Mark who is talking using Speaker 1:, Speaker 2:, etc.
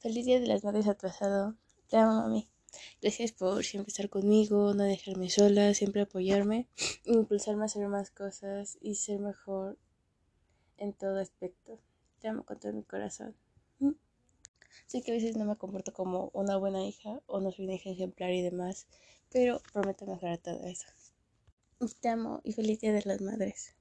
Speaker 1: Feliz Día de las Madres atrasado. Te amo, mami. Gracias por siempre estar conmigo, no dejarme sola, siempre apoyarme, impulsarme a hacer más cosas y ser mejor en todo aspecto. Te amo con todo mi corazón. Mm. Sé que a veces no me comporto como una buena hija o no soy una hija ejemplar y demás, pero prometo mejorar todo eso. Te amo y feliz Día de las Madres.